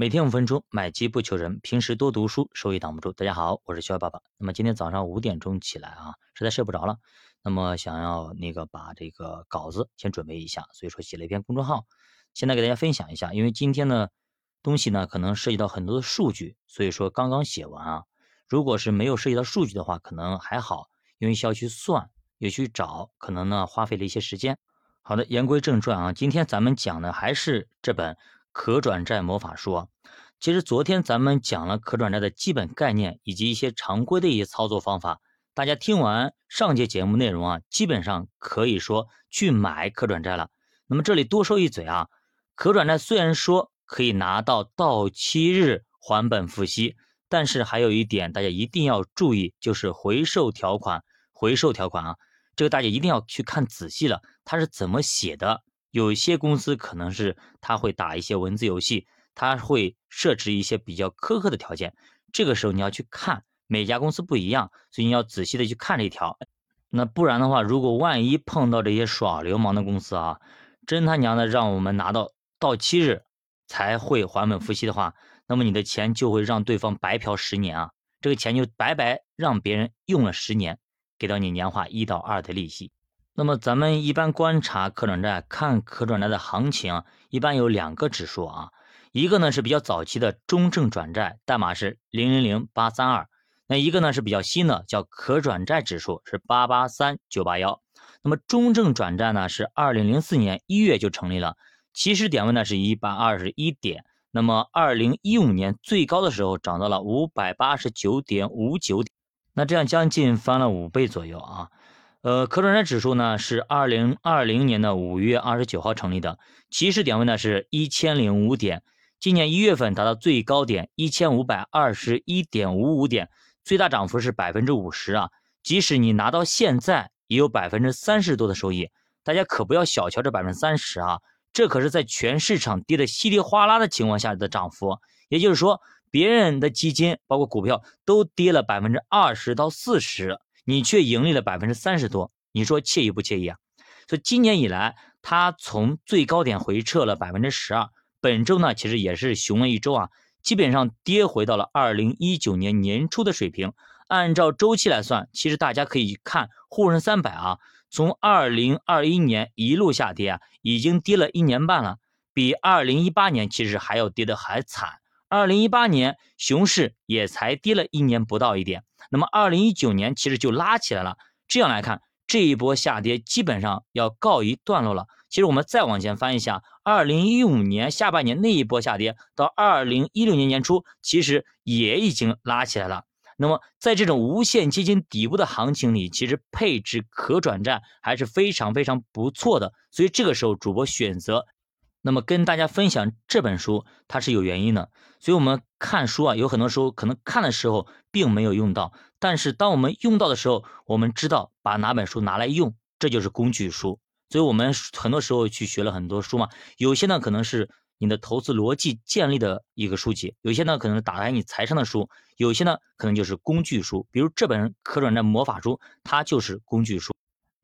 每天五分钟，买基不求人，平时多读书，收益挡不住。大家好，我是肖爸爸。那么今天早上五点钟起来啊，实在睡不着了，那么想要那个把这个稿子先准备一下，所以说写了一篇公众号，现在给大家分享一下。因为今天呢东西呢可能涉及到很多的数据，所以说刚刚写完啊。如果是没有涉及到数据的话，可能还好，因为需要去算，也去找，可能呢花费了一些时间。好的，言归正传啊，今天咱们讲的还是这本。可转债魔法书，其实昨天咱们讲了可转债的基本概念以及一些常规的一些操作方法。大家听完上节节目内容啊，基本上可以说去买可转债了。那么这里多说一嘴啊，可转债虽然说可以拿到到期日还本付息，但是还有一点大家一定要注意，就是回售条款。回售条款啊，这个大家一定要去看仔细了，它是怎么写的。有些公司可能是他会打一些文字游戏，他会设置一些比较苛刻的条件。这个时候你要去看每家公司不一样，所以你要仔细的去看这一条。那不然的话，如果万一碰到这些耍流氓的公司啊，真他娘的让我们拿到到期日才会还本付息的话，那么你的钱就会让对方白嫖十年啊，这个钱就白白让别人用了十年，给到你年化一到二的利息。那么咱们一般观察可转债，看可转债的行情，一般有两个指数啊，一个呢是比较早期的中证转债，代码是零零零八三二，那一个呢是比较新的，叫可转债指数，是八八三九八幺。那么中证转债呢是二零零四年一月就成立了，起始点位呢是一百二十一点，那么二零一五年最高的时候涨到了五百八十九点五九点，那这样将近翻了五倍左右啊。呃，可转债指数呢是二零二零年的五月二十九号成立的，起始点位呢是一千零五点，今年一月份达到最高点一千五百二十一点五五点，最大涨幅是百分之五十啊！即使你拿到现在，也有百分之三十多的收益，大家可不要小瞧这百分之三十啊！这可是在全市场跌得稀里哗啦的情况下的涨幅，也就是说，别人的基金包括股票都跌了百分之二十到四十。你却盈利了百分之三十多，你说惬意不惬意啊？所以今年以来，它从最高点回撤了百分之十二。本周呢，其实也是熊了一周啊，基本上跌回到了二零一九年年初的水平。按照周期来算，其实大家可以看沪深三百啊，从二零二一年一路下跌啊，已经跌了一年半了，比二零一八年其实还要跌得还惨。二零一八年熊市也才跌了一年不到一点，那么二零一九年其实就拉起来了。这样来看，这一波下跌基本上要告一段落了。其实我们再往前翻一下，二零一五年下半年那一波下跌到二零一六年年初，其实也已经拉起来了。那么在这种无限接近底部的行情里，其实配置可转债还是非常非常不错的。所以这个时候，主播选择。那么跟大家分享这本书，它是有原因的。所以，我们看书啊，有很多时候可能看的时候并没有用到，但是当我们用到的时候，我们知道把哪本书拿来用，这就是工具书。所以我们很多时候去学了很多书嘛，有些呢可能是你的投资逻辑建立的一个书籍，有些呢可能是打开你财商的书，有些呢可能就是工具书。比如这本可转债魔法书，它就是工具书。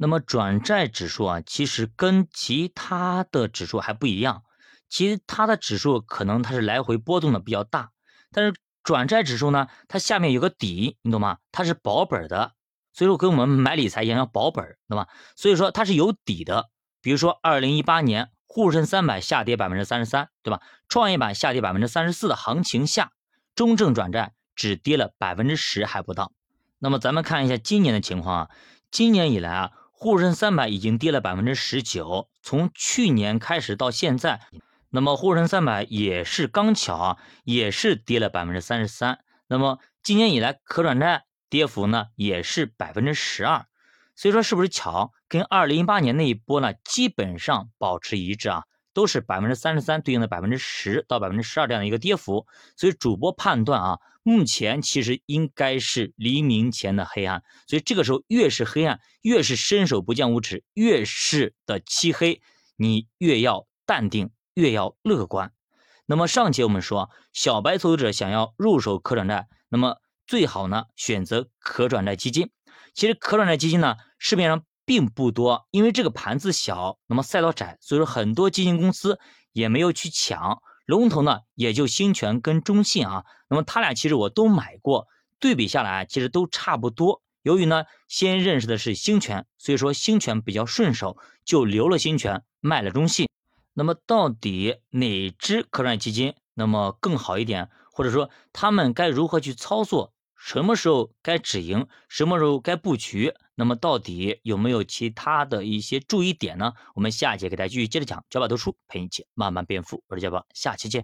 那么转债指数啊，其实跟其他的指数还不一样。其他的指数可能它是来回波动的比较大，但是转债指数呢，它下面有个底，你懂吗？它是保本的，所以说跟我们买理财一样要保本，懂吧？所以说它是有底的。比如说二零一八年沪深三百下跌百分之三十三，对吧？创业板下跌百分之三十四的行情下，中证转债只跌了百分之十还不到。那么咱们看一下今年的情况啊，今年以来啊。沪深三百已经跌了百分之十九，从去年开始到现在，那么沪深三百也是刚巧啊，也是跌了百分之三十三。那么今年以来可转债跌幅呢也是百分之十二，所以说是不是巧？跟二零一八年那一波呢基本上保持一致啊。都是百分之三十三对应的百分之十到百分之十二这样的一个跌幅，所以主播判断啊，目前其实应该是黎明前的黑暗，所以这个时候越是黑暗，越是伸手不见五指，越是的漆黑，你越要淡定，越要乐观。那么上节我们说，小白投资者想要入手可转债，那么最好呢选择可转债基金。其实可转债基金呢，市面上。并不多，因为这个盘子小，那么赛道窄，所以说很多基金公司也没有去抢。龙头呢也就兴全跟中信啊。那么它俩其实我都买过，对比下来其实都差不多。由于呢先认识的是兴全，所以说兴全比较顺手，就留了兴全，卖了中信。那么到底哪只可转基金那么更好一点，或者说他们该如何去操作？什么时候该止盈，什么时候该布局？那么到底有没有其他的一些注意点呢？我们下节给大家继续接着讲，教爸读书陪你一起慢慢变富，我是教爸，下期见。